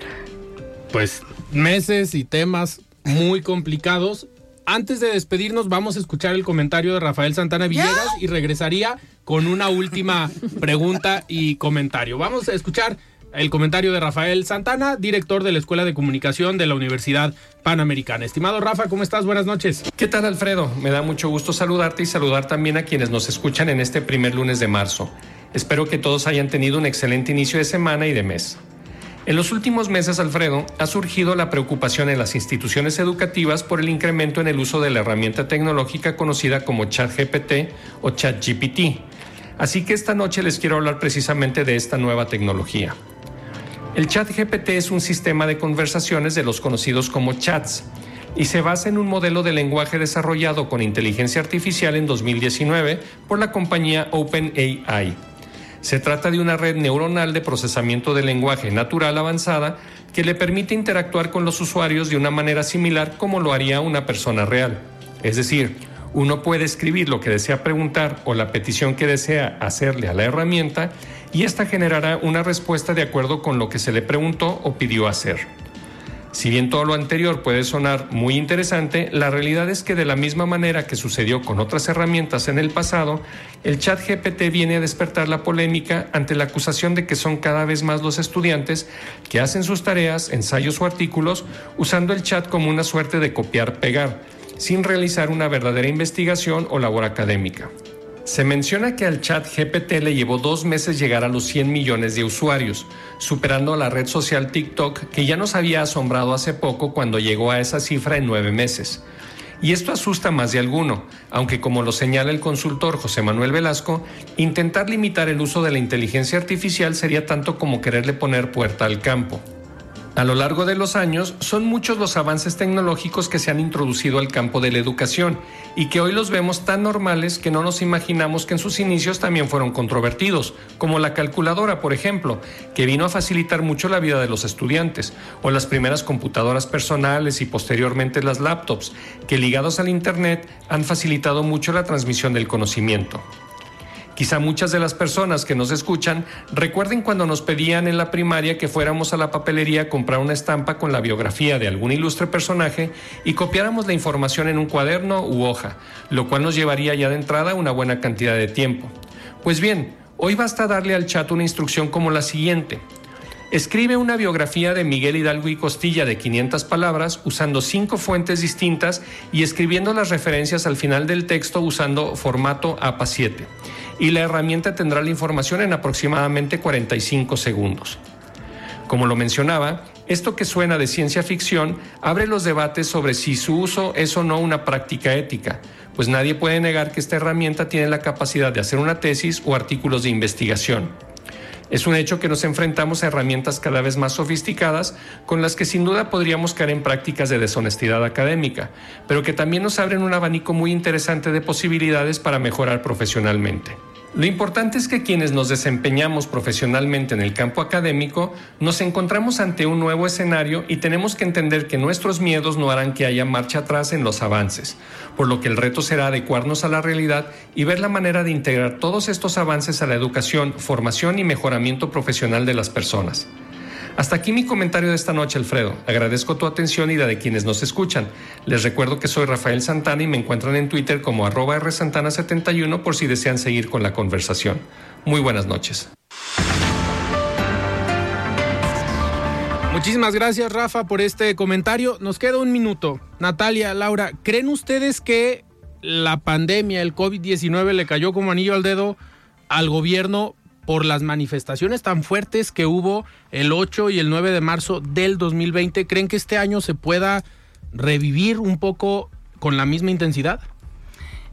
Pues meses y temas muy complicados. Antes de despedirnos, vamos a escuchar el comentario de Rafael Santana Villegas y regresaría con una última pregunta y comentario. Vamos a escuchar el comentario de Rafael Santana, director de la Escuela de Comunicación de la Universidad Panamericana. Estimado Rafa, ¿cómo estás? Buenas noches. ¿Qué tal, Alfredo? Me da mucho gusto saludarte y saludar también a quienes nos escuchan en este primer lunes de marzo. Espero que todos hayan tenido un excelente inicio de semana y de mes. En los últimos meses, Alfredo, ha surgido la preocupación en las instituciones educativas por el incremento en el uso de la herramienta tecnológica conocida como ChatGPT o ChatGPT. Así que esta noche les quiero hablar precisamente de esta nueva tecnología. El ChatGPT es un sistema de conversaciones de los conocidos como chats y se basa en un modelo de lenguaje desarrollado con inteligencia artificial en 2019 por la compañía OpenAI. Se trata de una red neuronal de procesamiento de lenguaje natural avanzada que le permite interactuar con los usuarios de una manera similar como lo haría una persona real. Es decir, uno puede escribir lo que desea preguntar o la petición que desea hacerle a la herramienta y ésta generará una respuesta de acuerdo con lo que se le preguntó o pidió hacer. Si bien todo lo anterior puede sonar muy interesante, la realidad es que de la misma manera que sucedió con otras herramientas en el pasado, el chat GPT viene a despertar la polémica ante la acusación de que son cada vez más los estudiantes que hacen sus tareas, ensayos o artículos usando el chat como una suerte de copiar-pegar, sin realizar una verdadera investigación o labor académica. Se menciona que al chat GPT le llevó dos meses llegar a los 100 millones de usuarios, superando a la red social TikTok que ya nos había asombrado hace poco cuando llegó a esa cifra en nueve meses. Y esto asusta más de alguno, aunque como lo señala el consultor José Manuel Velasco, intentar limitar el uso de la inteligencia artificial sería tanto como quererle poner puerta al campo. A lo largo de los años, son muchos los avances tecnológicos que se han introducido al campo de la educación y que hoy los vemos tan normales que no nos imaginamos que en sus inicios también fueron controvertidos, como la calculadora, por ejemplo, que vino a facilitar mucho la vida de los estudiantes, o las primeras computadoras personales y posteriormente las laptops, que ligados al Internet han facilitado mucho la transmisión del conocimiento. Quizá muchas de las personas que nos escuchan recuerden cuando nos pedían en la primaria que fuéramos a la papelería a comprar una estampa con la biografía de algún ilustre personaje y copiáramos la información en un cuaderno u hoja, lo cual nos llevaría ya de entrada una buena cantidad de tiempo. Pues bien, hoy basta darle al chat una instrucción como la siguiente. Escribe una biografía de Miguel Hidalgo y Costilla de 500 palabras usando cinco fuentes distintas y escribiendo las referencias al final del texto usando formato APA 7. Y la herramienta tendrá la información en aproximadamente 45 segundos. Como lo mencionaba, esto que suena de ciencia ficción abre los debates sobre si su uso es o no una práctica ética, pues nadie puede negar que esta herramienta tiene la capacidad de hacer una tesis o artículos de investigación. Es un hecho que nos enfrentamos a herramientas cada vez más sofisticadas con las que sin duda podríamos caer en prácticas de deshonestidad académica, pero que también nos abren un abanico muy interesante de posibilidades para mejorar profesionalmente. Lo importante es que quienes nos desempeñamos profesionalmente en el campo académico nos encontramos ante un nuevo escenario y tenemos que entender que nuestros miedos no harán que haya marcha atrás en los avances, por lo que el reto será adecuarnos a la realidad y ver la manera de integrar todos estos avances a la educación, formación y mejoramiento profesional de las personas. Hasta aquí mi comentario de esta noche, Alfredo. Agradezco tu atención y la de quienes nos escuchan. Les recuerdo que soy Rafael Santana y me encuentran en Twitter como arroba rsantana71 por si desean seguir con la conversación. Muy buenas noches. Muchísimas gracias, Rafa, por este comentario. Nos queda un minuto. Natalia, Laura, ¿creen ustedes que la pandemia, el COVID-19, le cayó como anillo al dedo al gobierno por las manifestaciones tan fuertes que hubo el 8 y el 9 de marzo del 2020. ¿Creen que este año se pueda revivir un poco con la misma intensidad?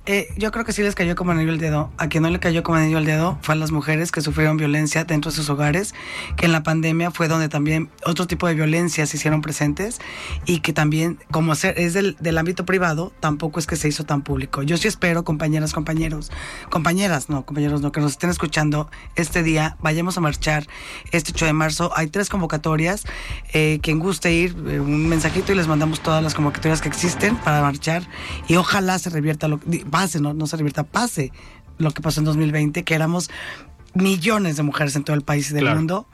Eh, yo creo que sí les cayó como anillo al dedo. A quien no le cayó como anillo al dedo fue a las mujeres que sufrieron violencia dentro de sus hogares, que en la pandemia fue donde también otro tipo de violencia se hicieron presentes y que también, como es del, del ámbito privado, tampoco es que se hizo tan público. Yo sí espero, compañeras, compañeros, compañeras, no, compañeros, no, que nos estén escuchando este día, vayamos a marchar este 8 de marzo. Hay tres convocatorias. Eh, quien guste ir, eh, un mensajito y les mandamos todas las convocatorias que existen para marchar y ojalá se revierta lo que pase, no, no se revierta, pase lo que pasó en 2020, que éramos millones de mujeres en todo el país y del Claro. mundo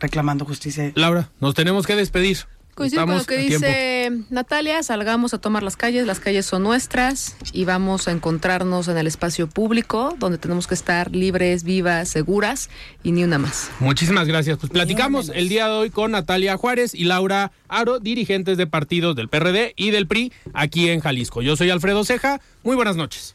reclamando justicia. Laura, nos tenemos que despedir. Coincido con lo que tiempo. dice Natalia, salgamos a tomar las calles, las calles son nuestras y vamos a encontrarnos en el espacio público donde tenemos que estar libres, vivas, seguras y ni una más. Muchísimas gracias. Pues platicamos el día de hoy con Natalia Juárez y Laura Aro, dirigentes de partidos del PRD y del PRI aquí en Jalisco. Yo soy Alfredo Ceja. Muy buenas noches.